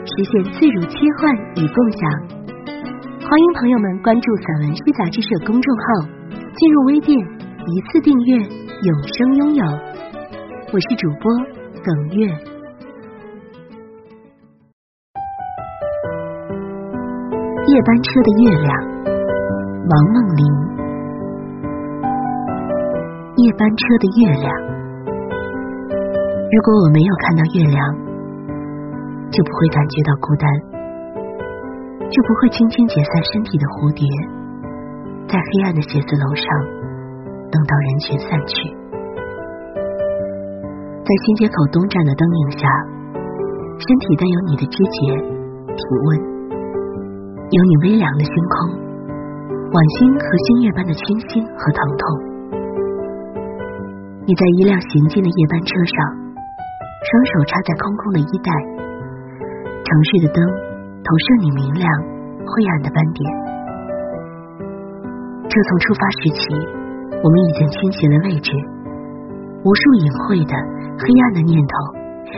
实现自如切换与共享，欢迎朋友们关注散文诗杂志社公众号，进入微店一次订阅，永生拥有。我是主播耿月。夜班车的月亮，王梦玲。夜班车的月亮，如果我没有看到月亮。就不会感觉到孤单，就不会轻轻解散身体的蝴蝶，在黑暗的写字楼上等到人群散去。在新街口东站的灯影下，身体带有你的肢节、体温，有你微凉的星空，晚星和星月般的清新和疼痛。你在一辆行进的夜班车上，双手插在空空的衣袋。城市的灯投射你明亮、灰暗的斑点。这从出发时起，我们已经倾斜了位置。无数隐晦的、黑暗的念头，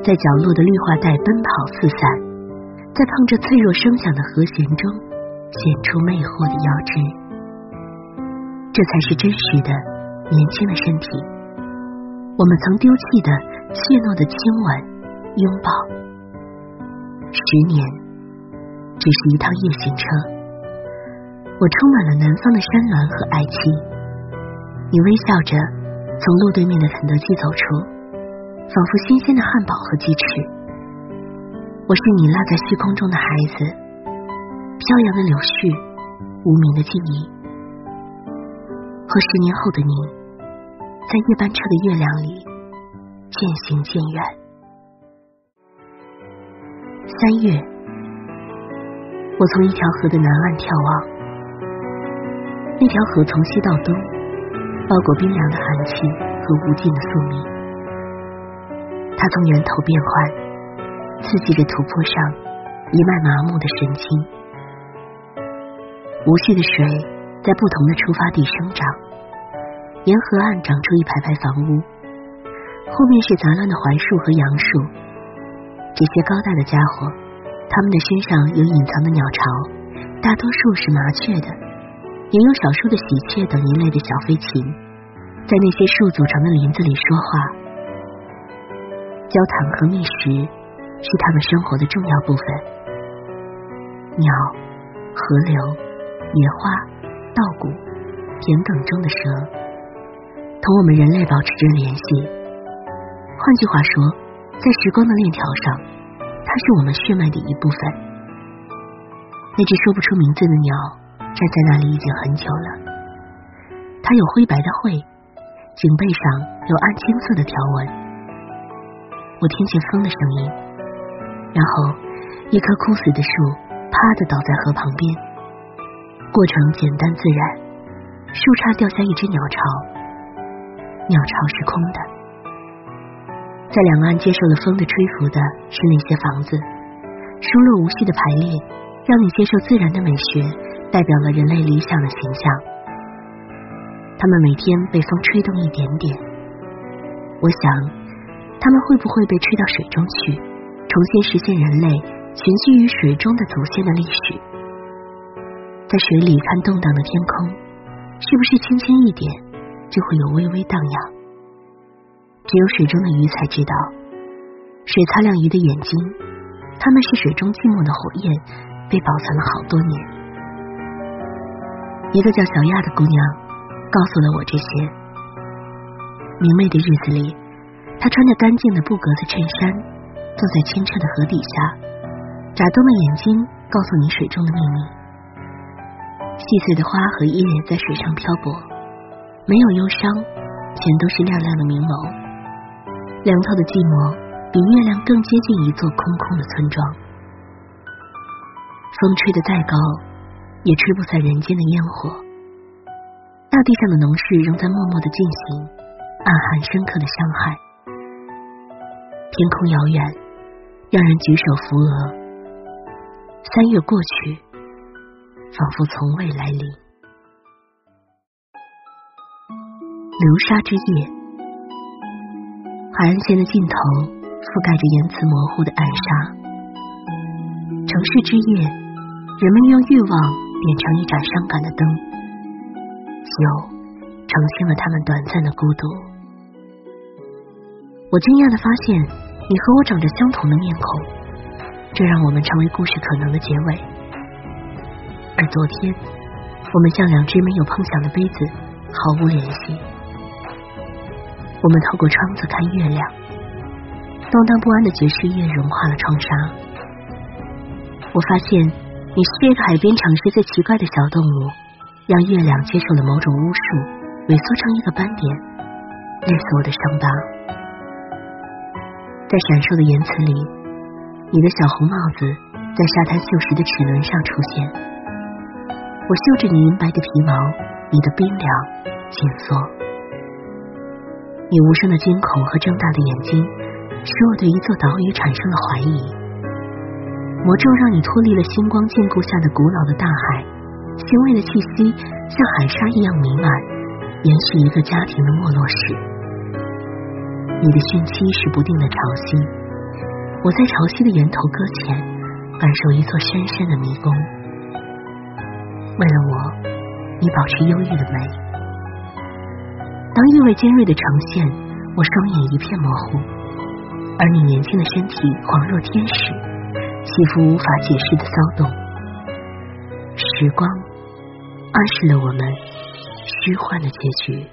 在角落的绿化带奔跑四散，在碰着脆弱声响的和弦中，显出魅惑的腰肢。这才是真实的年轻的身体。我们曾丢弃的怯懦的亲吻、拥抱。十年，只是一趟夜行车。我充满了南方的山峦和爱妻。你微笑着从路对面的肯德基走出，仿佛新鲜的汉堡和鸡翅。我是你落在虚空中的孩子，飘扬的柳絮，无名的记忆。和十年后的你，在夜班车的月亮里渐行渐远。三月，我从一条河的南岸眺望，那条河从西到东，包裹冰凉的寒气和无尽的宿命。它从源头变换，刺激着土坡上一脉麻木的神经。无序的水在不同的出发地生长，沿河岸长出一排排房屋，后面是杂乱的槐树和杨树。这些高大的家伙，他们的身上有隐藏的鸟巢，大多数是麻雀的，也有少数的喜鹊等一类的小飞禽，在那些树组成的林子里说话。交谈和觅食是他们生活的重要部分。鸟、河流、野花、稻谷、田埂中的蛇，同我们人类保持着联系。换句话说。在时光的链条上，它是我们血脉的一部分。那只说不出名字的鸟站在那里已经很久了。它有灰白的喙，颈背上有暗青色的条纹。我听见风的声音，然后一棵枯死的树啪的倒在河旁边。过程简单自然，树杈掉下一只鸟巢，鸟巢是空的。在两岸接受了风的吹拂的是那些房子，疏落无序的排列，让你接受自然的美学，代表了人类理想的形象。他们每天被风吹动一点点，我想，他们会不会被吹到水中去，重新实现人类群居于水中的祖先的历史？在水里看动荡的天空，是不是轻轻一点，就会有微微荡漾？只有水中的鱼才知道，水擦亮鱼的眼睛，它们是水中寂寞的火焰，被保存了好多年。一个叫小亚的姑娘告诉了我这些。明媚的日子里，她穿着干净的布格子衬衫，坐在清澈的河底下，眨动了眼睛，告诉你水中的秘密。细碎的花和叶在水上漂泊，没有忧伤，全都是亮亮的明眸。凉透的寂寞，比月亮更接近一座空空的村庄。风吹得再高，也吹不散人间的烟火。大地上的农事仍在默默的进行，暗含深刻的伤害。天空遥远，让人举手扶额。三月过去，仿佛从未来临。流沙之夜，海岸线的尽头覆盖着言辞模糊的暗沙。城市之夜，人们用欲望点成一盏伤感的灯。酒澄清了他们短暂的孤独。我惊讶的发现，你和我长着相同的面孔，这让我们成为故事可能的结尾。而昨天，我们像两只没有碰响的杯子，毫无联系。我们透过窗子看月亮，动荡不安的爵士乐融化了窗纱。我发现，你是这个海边城市最奇怪的小动物。让月亮接受了某种巫术，萎缩成一个斑点，累死我的伤疤。在闪烁的言辞里，你的小红帽子在沙滩锈蚀的齿轮上出现。我嗅着你银白的皮毛，你的冰凉紧缩。你无声的惊恐和睁大的眼睛，使我对一座岛屿产生了怀疑。魔咒让你脱离了星光禁锢下的古老的大海。腥味的气息像海沙一样弥漫，延续一个家庭的没落史。你的汛期是不定的潮汐，我在潮汐的源头搁浅，感受一座深深的迷宫。为了我，你保持忧郁的美。当意味尖锐的呈现，我双眼一片模糊，而你年轻的身体恍若天使，起伏无法解释的骚动。时光。暗示了我们虚幻的结局。